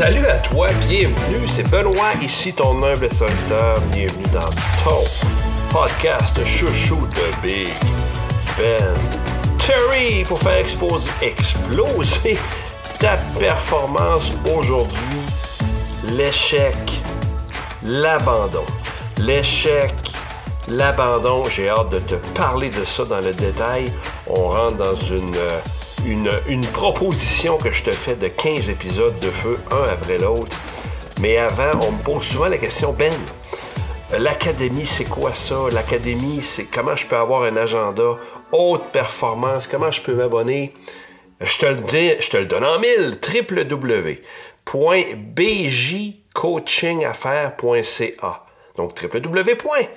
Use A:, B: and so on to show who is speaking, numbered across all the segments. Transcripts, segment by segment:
A: Salut à toi, bienvenue. C'est Benoît, ici ton humble serviteur. Bienvenue dans ton podcast chouchou de Big Ben Terry pour faire exposer, exploser ta performance aujourd'hui. L'échec, l'abandon. L'échec, l'abandon. J'ai hâte de te parler de ça dans le détail. On rentre dans une une, proposition que je te fais de 15 épisodes de feu, un après l'autre. Mais avant, on me pose souvent la question, Ben, l'académie, c'est quoi ça? L'académie, c'est comment je peux avoir un agenda haute performance, comment je peux m'abonner? Je te le dis, je te le donne en mille, www.bjcoachingaffaires.ca. Donc www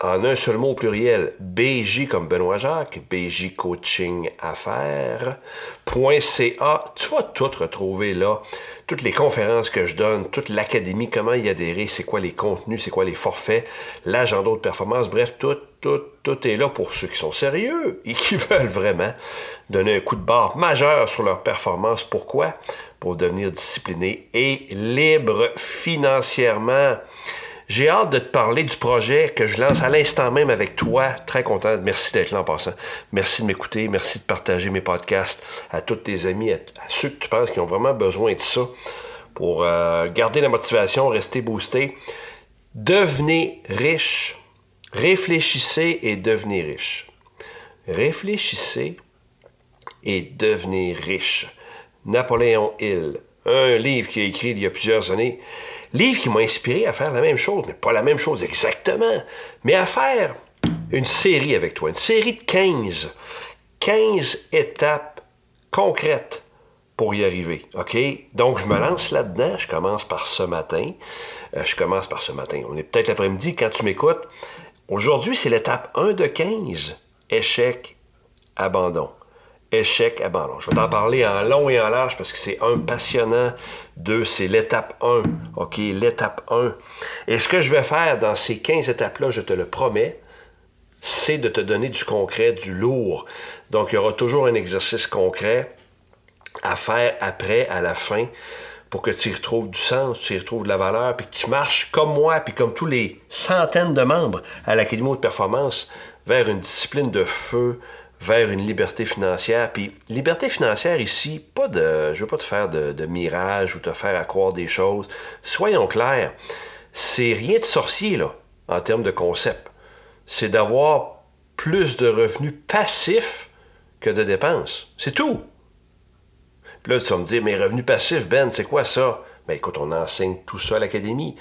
A: en un seul mot au pluriel, BJ comme Benoît Jacques, BJ Coaching Affaires, .ca, tu vas tout retrouver là, toutes les conférences que je donne, toute l'académie, comment y adhérer, c'est quoi les contenus, c'est quoi les forfaits, l'agenda de performance, bref, tout, tout, tout est là pour ceux qui sont sérieux et qui veulent vraiment donner un coup de barre majeur sur leur performance. Pourquoi? Pour devenir discipliné et libre financièrement. J'ai hâte de te parler du projet que je lance à l'instant même avec toi. Très content. Merci d'être là en passant. Merci de m'écouter. Merci de partager mes podcasts à tous tes amis, à, ceux que tu penses qui ont vraiment besoin de ça pour euh, garder la motivation, rester boosté. Devenez riche. Réfléchissez et devenez riche. Réfléchissez et devenez riche. Napoléon Hill, un livre qui a écrit il y a plusieurs années. Livre qui m'a inspiré à faire la même chose, mais pas la même chose exactement, mais à faire une série avec toi, une série de 15. 15 étapes concrètes pour y arriver. OK? Donc, je me lance là-dedans. Je commence par ce matin. Euh, je commence par ce matin. On est peut-être l'après-midi quand tu m'écoutes. Aujourd'hui, c'est l'étape 1 de 15. Échec, abandon échec, abandon. Je vais t'en parler en long et en large parce que c'est un passionnant. Deux, c'est l'étape 1. OK, l'étape 1. Et ce que je vais faire dans ces 15 étapes-là, je te le promets, c'est de te donner du concret, du lourd. Donc, il y aura toujours un exercice concret à faire après, à la fin, pour que tu y retrouves du sens, tu y retrouves de la valeur, puis que tu marches comme moi, puis comme tous les centaines de membres à l'Académie de performance vers une discipline de feu, vers une liberté financière. Puis liberté financière ici, pas de, je veux pas te faire de, mirage ou te faire accroire des choses. Soyons clairs, c'est rien de sorcier là, en termes de concept. C'est d'avoir plus de revenus passifs que de dépenses. C'est tout. Puis là, tu vas me dire, mais revenus passifs, Ben, c'est quoi ça? Ben écoute, on enseigne tout ça à l'académie.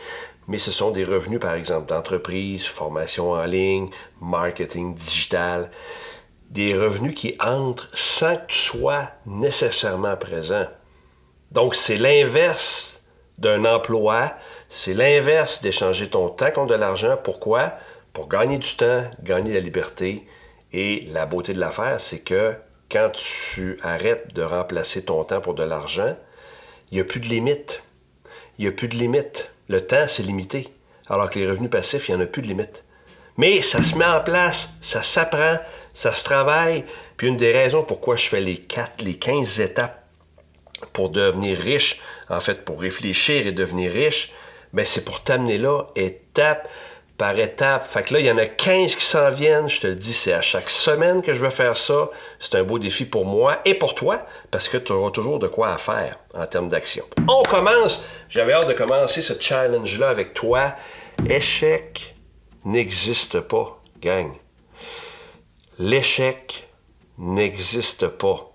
A: Mais ce sont des revenus, par exemple, d'entreprise, formation en ligne, marketing digital des revenus qui entrent sans que tu sois nécessairement présent. Donc, c'est l'inverse d'un emploi, c'est l'inverse d'échanger ton temps contre de l'argent. Pourquoi? Pour gagner du temps, gagner la liberté. Et la beauté de l'affaire, c'est que quand tu arrêtes de remplacer ton temps pour de l'argent, il n'y a plus de limite. Il n'y a plus de limite. Le temps, c'est limité. Alors que les revenus passifs, il n'y en a plus de limite. Mais ça se met en place, ça s'apprend, ça se travaille. Puis une des raisons pourquoi je fais les 4, les 15 étapes pour devenir riche, en fait, pour réfléchir et devenir riche, ben c'est pour t'amener là, étape par étape. Fait que là, il y en a 15 qui s'en viennent. Je te le dis, c'est à chaque semaine que je vais faire ça. C'est un beau défi pour moi et pour toi, parce que tu auras toujours de quoi à faire en termes d'action. On commence. J'avais hâte de commencer ce challenge-là avec toi. Échec n'existe pas, gang l'échec n'existe pas.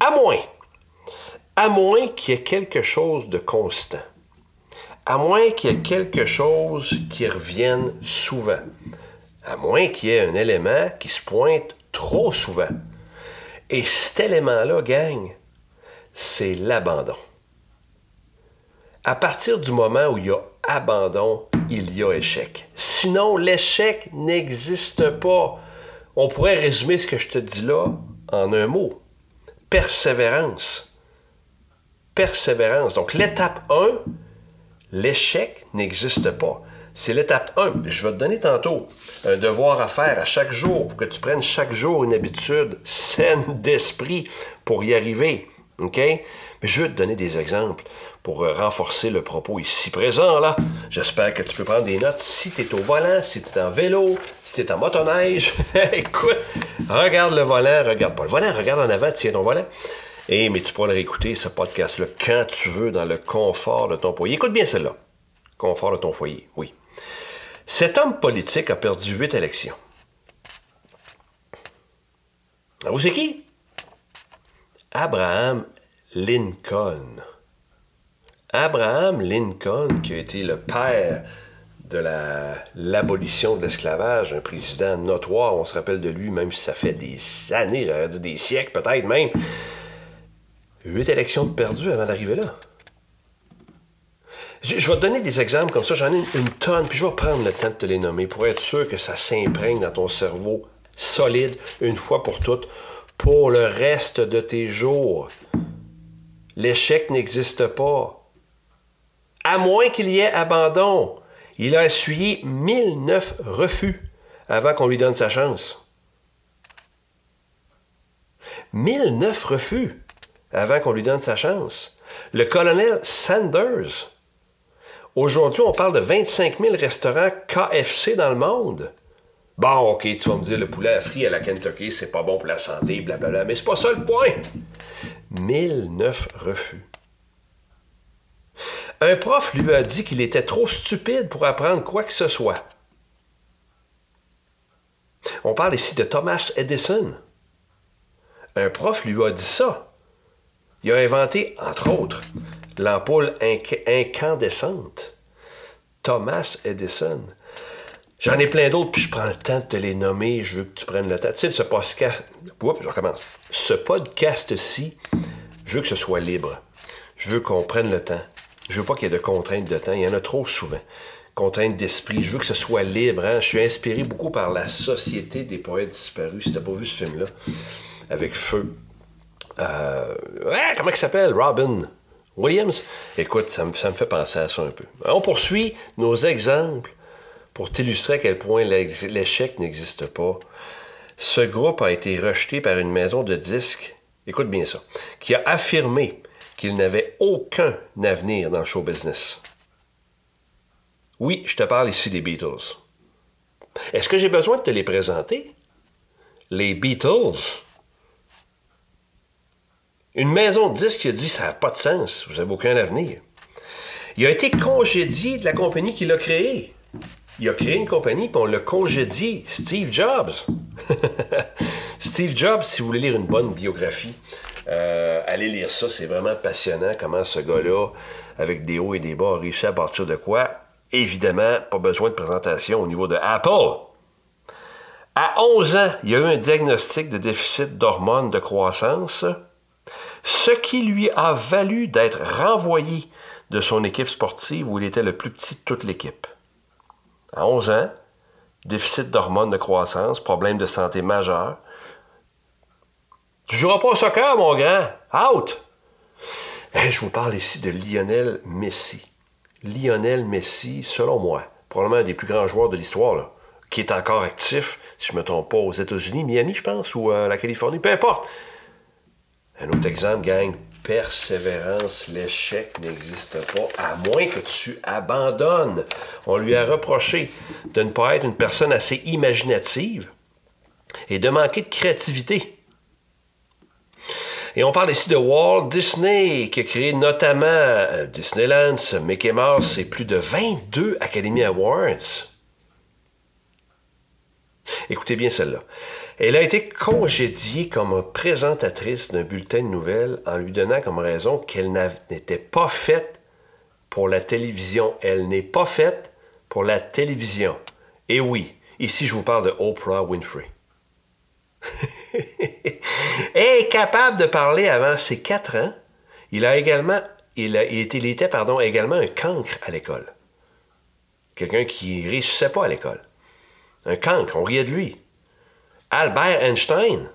A: À moins, à moins qu'il y ait quelque chose de constant, à moins qu'il y ait quelque chose qui revienne souvent, à moins qu'il y ait un élément qui se pointe trop souvent. Et cet élément-là, gagne, c'est l'abandon. À partir du moment où il y a abandon, il y a échec. Sinon, l'échec n'existe pas. On pourrait résumer ce que je te dis là en un mot. Persévérance. Persévérance. Donc l'étape 1, l'échec n'existe pas. C'est l'étape 1. Je vais te donner tantôt un devoir à faire à chaque jour pour que tu prennes chaque jour une habitude saine d'esprit pour y arriver. OK? Je veux te donner des exemples pour euh, renforcer le propos ici présent, là. J'espère que tu peux prendre des notes si tu es au volant, si tu es en vélo, si tu es en motoneige. Écoute, regarde le volant, regarde pas le volant, regarde en avant, tiens ton volant. Et, mais tu pourras le réécouter, ce podcast-là, quand tu veux, dans le confort de ton foyer. Écoute bien celle-là. Confort de ton foyer, oui. Cet homme politique a perdu huit élections. Vous c'est qui? Abraham Lincoln. Abraham Lincoln, qui a été le père de l'abolition de l'esclavage, un président notoire, on se rappelle de lui, même si ça fait des années, j'aurais dit des siècles peut-être même. Huit élections perdues avant d'arriver là. Je, vais te donner des exemples comme ça, j'en ai une, une, tonne, puis je vais prendre le temps de te les nommer pour être sûr que ça s'imprègne dans ton cerveau solide une fois pour toutes pour le reste de tes jours. L'échec n'existe pas. À moins qu'il y ait abandon. Il a essuyé 1009 refus avant qu'on lui donne sa chance. 1009 refus avant qu'on lui donne sa chance. Le colonel Sanders. Aujourd'hui, on parle de 25 000 restaurants KFC dans le monde. Bon, ok, tu vas me dire, le poulet à frit à la Kentucky, c'est pas bon pour la santé, blablabla. Mais c'est pas ça le point. 1009 refus. Un prof lui a dit qu'il était trop stupide pour apprendre quoi que ce soit. On parle ici de Thomas Edison. Un prof lui a dit ça. Il a inventé, entre autres, l'ampoule incandescente. Thomas Edison. J'en ai plein d'autres, puis je prends le temps de te les nommer. Je veux que tu prennes le temps. Tu sais, ce podcast. Oups, je recommence. Ce podcast-ci, je veux que ce soit libre. Je veux qu'on prenne le temps. Je veux pas qu'il y ait de contraintes de temps. Il y en a trop souvent. Contraintes d'esprit. Je veux que ce soit libre. Hein. Je suis inspiré beaucoup par la Société des poètes disparus. Si t'as pas vu ce film-là, avec Feu. Euh, comment il s'appelle? Robin Williams. Écoute, ça me, ça me fait penser à ça un peu. On poursuit nos exemples pour t'illustrer à quel point l'échec n'existe pas. Ce groupe a été rejeté par une maison de disques, écoute bien ça, qui a affirmé qu'il n'avait aucun avenir dans le show business. Oui, je te parle ici des Beatles. Est-ce que j'ai besoin de te les présenter? Les Beatles? Une maison de disques qui a dit ça n'a pas de sens, vous n'avez aucun avenir. Il a été congédié de la compagnie qui l'a créé. Il a créé une compagnie, puis on l'a congédié. Steve Jobs. Steve Jobs, si vous voulez lire une bonne biographie, euh, allez lire ça, c'est vraiment passionnant comment ce gars-là, avec des hauts et des bas, a réussi à partir de quoi. Évidemment, pas besoin de présentation au niveau de Apple. À 11 ans, il y a eu un diagnostic de déficit d'hormones de croissance, ce qui lui a valu d'être renvoyé de son équipe sportive où il était le plus petit de toute l'équipe. À 11 ans, déficit d'hormones de croissance, problème de santé majeur, tu joueras pas au soccer, mon grand. Out! je vous parle ici de Lionel Messi. Lionel Messi, selon moi, probablement un des plus grands joueurs de l'histoire, qui est encore actif, si je ne me trompe pas, aux États-Unis, Miami, je pense, ou à la Californie, peu importe. Un autre exemple, gang, persévérance, l'échec n'existe pas, à moins que tu abandonnes. On lui a reproché de ne pas être une personne assez imaginative et de manquer de créativité. Et on parle ici de Walt Disney, qui a créé notamment euh, Disneyland, Mickey Mouse et plus de 22 Academy Awards. Écoutez bien celle-là. Elle a été congédiée comme présentatrice d'un bulletin de nouvelles en lui donnant comme raison qu'elle n'était pas faite pour la télévision. Elle n'est pas faite pour la télévision. Et oui, ici je vous parle de Oprah Winfrey. est capable de parler avant ses quatre ans. Il a également, il, était également un cancre à l'école. Quelqu'un qui ne réussissait pas à l'école. Un cancre, on riait de lui. Albert Einstein.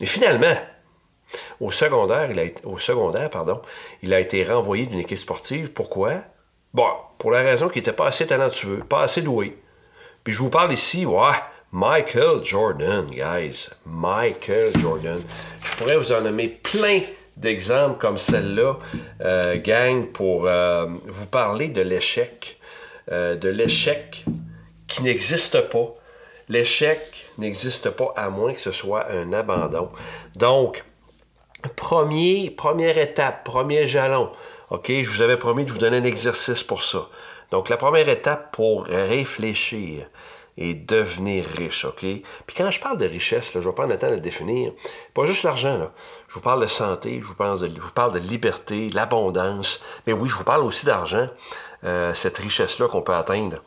A: Et finalement, au secondaire, il a, secondaire pardon, il a été renvoyé d'une équipe sportive. Pourquoi? Bon, pour la raison qu'il n'était pas assez talentueux, pas assez doué. Puis je vous parle ici, ouais, Michael Jordan, guys. Michael Jordan. Je pourrais vous en nommer plein d'exemples comme celle-là, euh, gang, pour euh, vous parler de l'échec. Euh, de l'échec qui n'existe pas. L'échec n'existe pas à moins que ce soit un abandon. Donc, premier, première étape, premier jalon. OK, je vous avais promis de vous donner un exercice pour ça. Donc, la première étape pour réfléchir et devenir riche, OK? Puis quand je parle de richesse, là, je vais prendre le temps de définir. Pas juste l'argent. Je vous parle de santé, je vous, parle de, parle de liberté, l'abondance. Mais oui, je vous parle aussi d'argent, euh, cette richesse-là qu'on peut atteindre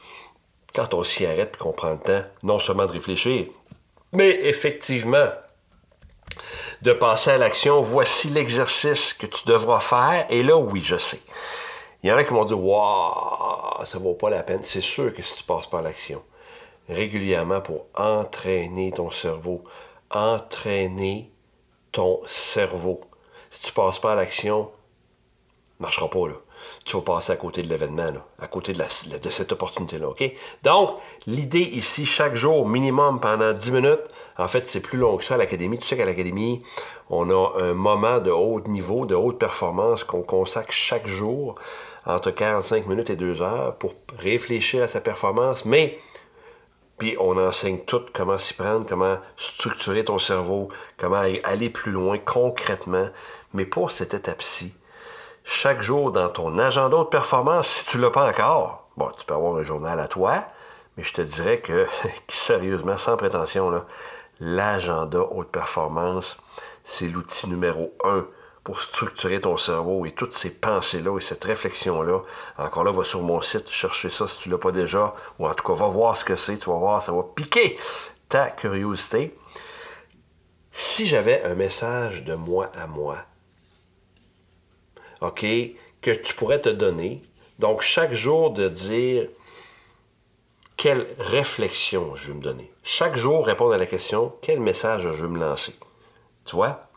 A: quand on s'y arrête et qu'on prend le temps, non seulement de réfléchir, mais effectivement, de passer à l'action. Voici l'exercice que tu devras faire. Et là, oui, je sais. Il y en a qui vont dire Waouh, ça vaut pas la peine. C'est sûr que si tu passes pas à l'action régulièrement pour entraîner ton cerveau, entraîner ton cerveau. Si tu passes pas à l'action, marchera pas là. Tu vas passer à côté de l'événement, à côté de, cette opportunité-là? Donc, l'idée ici, chaque jour, minimum pendant 10 minutes, en fait, c'est plus long que ça à l'académie. Tu sais qu'à l'académie, on a un moment de haut niveau, de haute performance qu'on consacre chaque jour entre 45 minutes et 2 heures pour réfléchir à sa performance, mais puis on enseigne tout comment s'y prendre, comment structurer ton cerveau, comment aller plus loin concrètement. Mais pour cette étape-ci, chaque jour dans ton agenda de performance, si tu ne l'as pas encore, bon, tu peux avoir un journal à toi, mais je te dirais que, sérieusement, sans prétention, l'agenda haute performance, c'est l'outil numéro un pour structurer ton cerveau et toutes ces pensées-là et cette réflexion-là. Encore là, va sur mon site, chercher ça si tu ne l'as pas déjà, ou en tout cas, va voir ce que c'est, tu vas voir, ça va piquer ta curiosité. Si j'avais un message de moi à moi, Que tu pourrais te donner, donc chaque jour de dire quelle réflexion je vais me donner. Chaque jour, répondre à la question quel message je veux me lancer. Tu vois?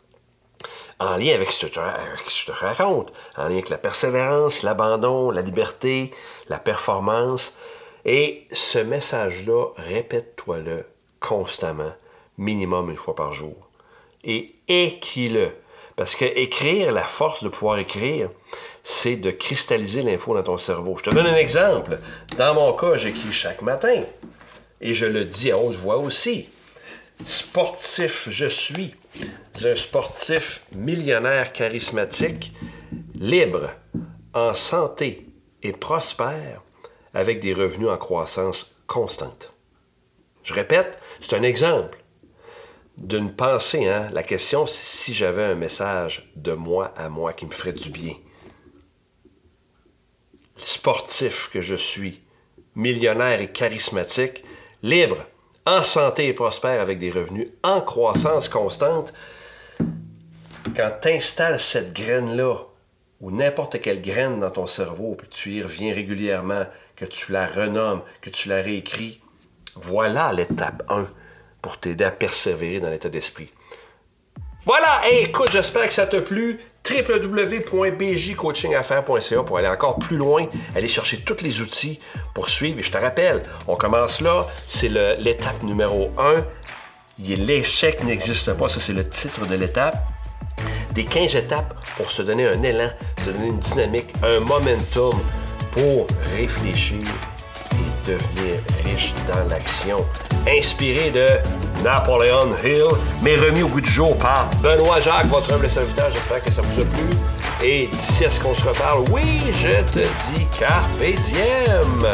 A: en lien avec ce, que je te raconte, en lien avec la persévérance, l'abandon, la liberté, la performance. Et ce message-là, répète-toi-le constamment, minimum une fois par jour. Et écris-le. Parce que écrire, la force de pouvoir écrire, c'est de cristalliser l'info dans ton cerveau. Je te donne un exemple. Dans mon cas, j'écris chaque matin. Et je le dis à haute voix aussi. Sportif je suis un sportif millionnaire charismatique, libre, en santé et prospère, avec des revenus en croissance constante. Je répète, c'est un exemple d'une pensée. Hein? La question, c'est si j'avais un message de moi à moi qui me ferait du bien. Sportif que je suis, millionnaire et charismatique, libre, en santé et prospère avec des revenus en croissance constante, quand tu installes cette graine-là, ou n'importe quelle graine dans ton cerveau, puis tu y reviens régulièrement, que tu la renommes, que tu la réécris, voilà l'étape 1 pour t'aider à persévérer dans l'état d'esprit. Voilà, écoute, j'espère que ça t'a plu www.bjcoachingaffaires.ca pour aller encore plus loin, aller chercher tous les outils pour suivre. Et je te rappelle, on commence là, c'est l'étape numéro 1. L'échec n'existe pas, ça c'est le titre de l'étape. Des 15 étapes pour se donner un élan, se donner une dynamique, un momentum pour réfléchir devenir riche dans l'action. Inspiré de Napoleon Hill, mais remis au bout du jour par Benoît Jacques, votre humble serviteur. J'espère que ça vous a plu. Et d'ici à ce qu'on se reparle, oui, je te dis carpe diem.